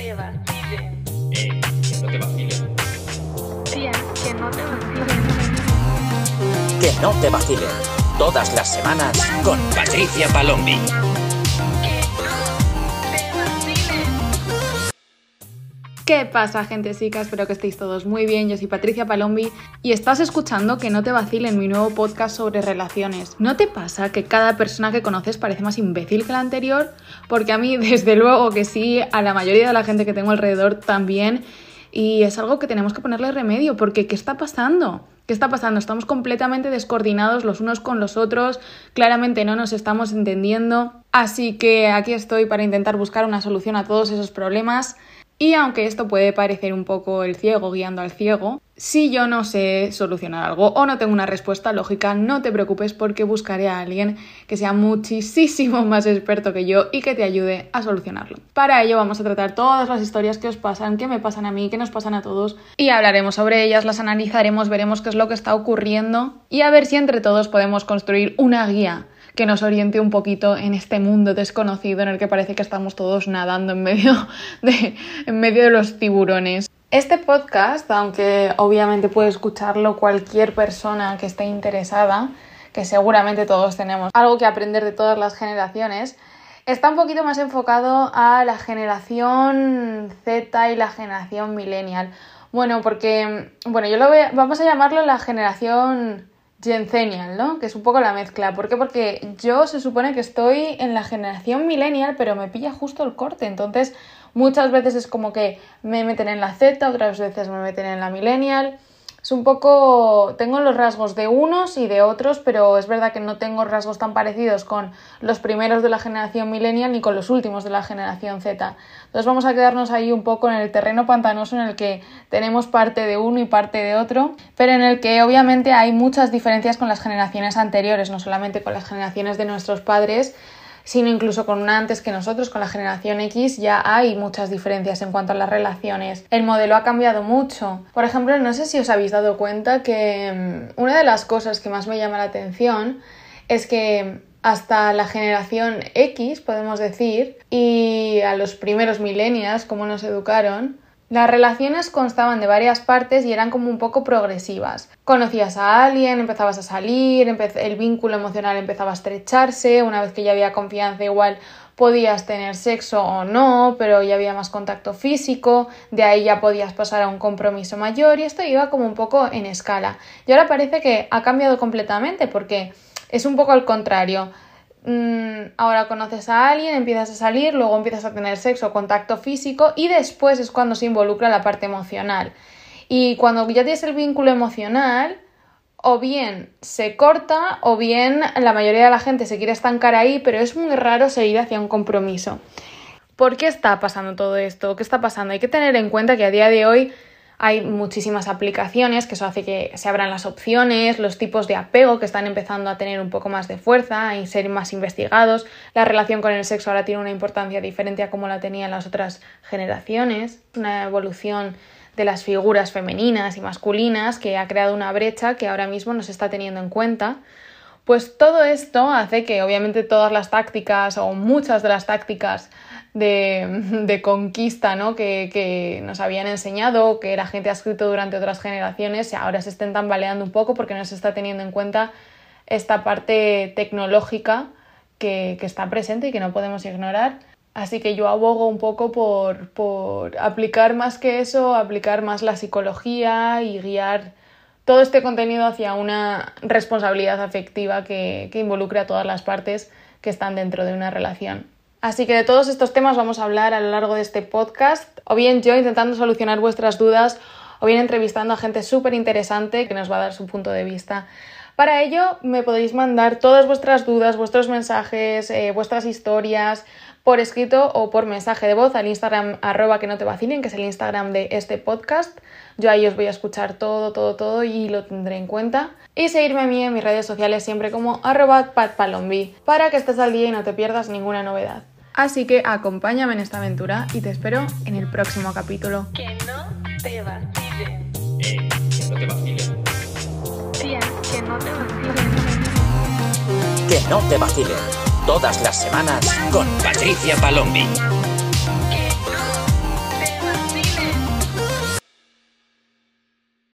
te vacilen. Eh, que no te vacilen. Tía, que no te vacilen. Que no te vacilen. Todas las semanas con Patricia Palombi. ¿Qué pasa, gente chica? Espero que estéis todos muy bien. Yo soy Patricia Palombi y estás escuchando Que no te vacilen mi nuevo podcast sobre relaciones. ¿No te pasa que cada persona que conoces parece más imbécil que la anterior? Porque a mí, desde luego que sí, a la mayoría de la gente que tengo alrededor también. Y es algo que tenemos que ponerle remedio, porque ¿qué está pasando? ¿Qué está pasando? Estamos completamente descoordinados los unos con los otros, claramente no nos estamos entendiendo. Así que aquí estoy para intentar buscar una solución a todos esos problemas. Y aunque esto puede parecer un poco el ciego guiando al ciego, si yo no sé solucionar algo o no tengo una respuesta lógica, no te preocupes porque buscaré a alguien que sea muchísimo más experto que yo y que te ayude a solucionarlo. Para ello vamos a tratar todas las historias que os pasan, que me pasan a mí, que nos pasan a todos y hablaremos sobre ellas, las analizaremos, veremos qué es lo que está ocurriendo y a ver si entre todos podemos construir una guía que nos oriente un poquito en este mundo desconocido en el que parece que estamos todos nadando en medio de, en medio de los tiburones. Este podcast, aunque obviamente puede escucharlo cualquier persona que esté interesada, que seguramente todos tenemos algo que aprender de todas las generaciones, está un poquito más enfocado a la generación Z y la generación millennial. Bueno, porque, bueno, yo lo voy vamos a llamarlo la generación Genzenial, ¿no? Que es un poco la mezcla. ¿Por qué? Porque yo se supone que estoy en la generación millennial, pero me pilla justo el corte. Entonces, muchas veces es como que me meten en la Z, otras veces me meten en la millennial. Es un poco. Tengo los rasgos de unos y de otros, pero es verdad que no tengo rasgos tan parecidos con los primeros de la generación millennial ni con los últimos de la generación Z. Entonces vamos a quedarnos ahí un poco en el terreno pantanoso en el que tenemos parte de uno y parte de otro, pero en el que obviamente hay muchas diferencias con las generaciones anteriores, no solamente con las generaciones de nuestros padres, sino incluso con una antes que nosotros, con la generación X, ya hay muchas diferencias en cuanto a las relaciones. El modelo ha cambiado mucho. Por ejemplo, no sé si os habéis dado cuenta que mm, una de las cosas que más me llama la atención es que hasta la generación X, podemos decir, y a los primeros millennials, como nos educaron, las relaciones constaban de varias partes y eran como un poco progresivas. Conocías a alguien, empezabas a salir, el vínculo emocional empezaba a estrecharse, una vez que ya había confianza igual podías tener sexo o no, pero ya había más contacto físico, de ahí ya podías pasar a un compromiso mayor y esto iba como un poco en escala. Y ahora parece que ha cambiado completamente porque es un poco al contrario. Mm, ahora conoces a alguien, empiezas a salir, luego empiezas a tener sexo, contacto físico y después es cuando se involucra la parte emocional. Y cuando ya tienes el vínculo emocional, o bien se corta o bien la mayoría de la gente se quiere estancar ahí, pero es muy raro seguir hacia un compromiso. ¿Por qué está pasando todo esto? ¿Qué está pasando? Hay que tener en cuenta que a día de hoy hay muchísimas aplicaciones, que eso hace que se abran las opciones, los tipos de apego que están empezando a tener un poco más de fuerza y ser más investigados. La relación con el sexo ahora tiene una importancia diferente a como la tenían las otras generaciones. Una evolución de las figuras femeninas y masculinas que ha creado una brecha que ahora mismo no se está teniendo en cuenta. Pues todo esto hace que obviamente todas las tácticas o muchas de las tácticas de, de conquista ¿no? que, que nos habían enseñado, que la gente ha escrito durante otras generaciones, ahora se estén tambaleando un poco porque no se está teniendo en cuenta esta parte tecnológica que, que está presente y que no podemos ignorar. Así que yo abogo un poco por, por aplicar más que eso, aplicar más la psicología y guiar todo este contenido hacia una responsabilidad afectiva que, que involucre a todas las partes que están dentro de una relación. Así que de todos estos temas vamos a hablar a lo largo de este podcast, o bien yo intentando solucionar vuestras dudas, o bien entrevistando a gente súper interesante que nos va a dar su punto de vista. Para ello me podéis mandar todas vuestras dudas, vuestros mensajes, eh, vuestras historias por escrito o por mensaje de voz al Instagram arroba que no te vacilen, que es el Instagram de este podcast. Yo ahí os voy a escuchar todo, todo, todo y lo tendré en cuenta. Y seguirme a mí en mis redes sociales siempre como arroba patpalombi para que estés al día y no te pierdas ninguna novedad. Así que acompáñame en esta aventura y te espero en el próximo capítulo. Que no te vacilen. Eh, que no te vacilen. Tía, que no te vacilen. Que no te vacilen. Todas las semanas con Patricia Palombi.